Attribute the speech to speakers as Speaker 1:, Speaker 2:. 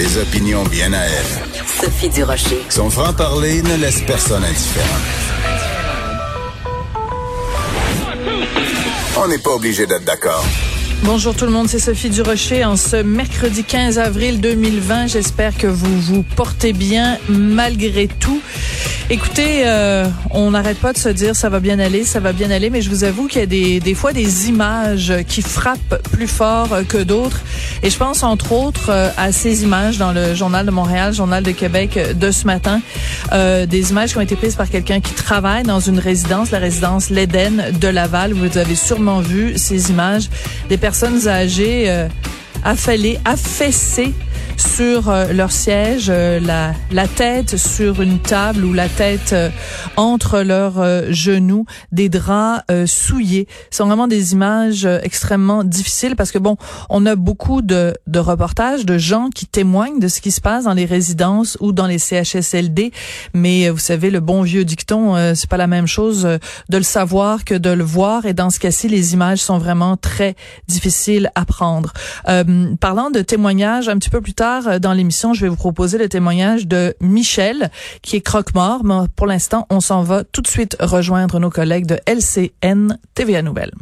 Speaker 1: Des opinions bien à elle.
Speaker 2: Sophie Durocher.
Speaker 1: Son franc-parler ne laisse personne indifférent. On n'est pas obligé d'être d'accord.
Speaker 3: Bonjour tout le monde, c'est Sophie Durocher en ce mercredi 15 avril 2020. J'espère que vous vous portez bien malgré tout. Écoutez, euh, on n'arrête pas de se dire ça va bien aller, ça va bien aller, mais je vous avoue qu'il y a des, des fois des images qui frappent plus fort que d'autres. Et je pense entre autres euh, à ces images dans le Journal de Montréal, Journal de Québec de ce matin, euh, des images qui ont été prises par quelqu'un qui travaille dans une résidence, la résidence L'Éden de Laval. Vous avez sûrement vu ces images des personnes âgées euh, affalées, affaissées sur euh, leur siège, euh, la, la tête sur une table ou la tête euh, entre leurs genoux, des draps souillés. Ce sont vraiment des images extrêmement difficiles parce que bon, on a beaucoup de, de reportages de gens qui témoignent de ce qui se passe dans les résidences ou dans les CHSLD, mais vous savez le bon vieux dicton, c'est pas la même chose de le savoir que de le voir et dans ce cas-ci, les images sont vraiment très difficiles à prendre. parlant de témoignages un petit peu plus tard euh, dans l'émission, je vais vous proposer le témoignage de Michel, qui est croque-mort. Mais pour l'instant, on s'en va tout de suite rejoindre nos collègues de LCN TVA Nouvelles.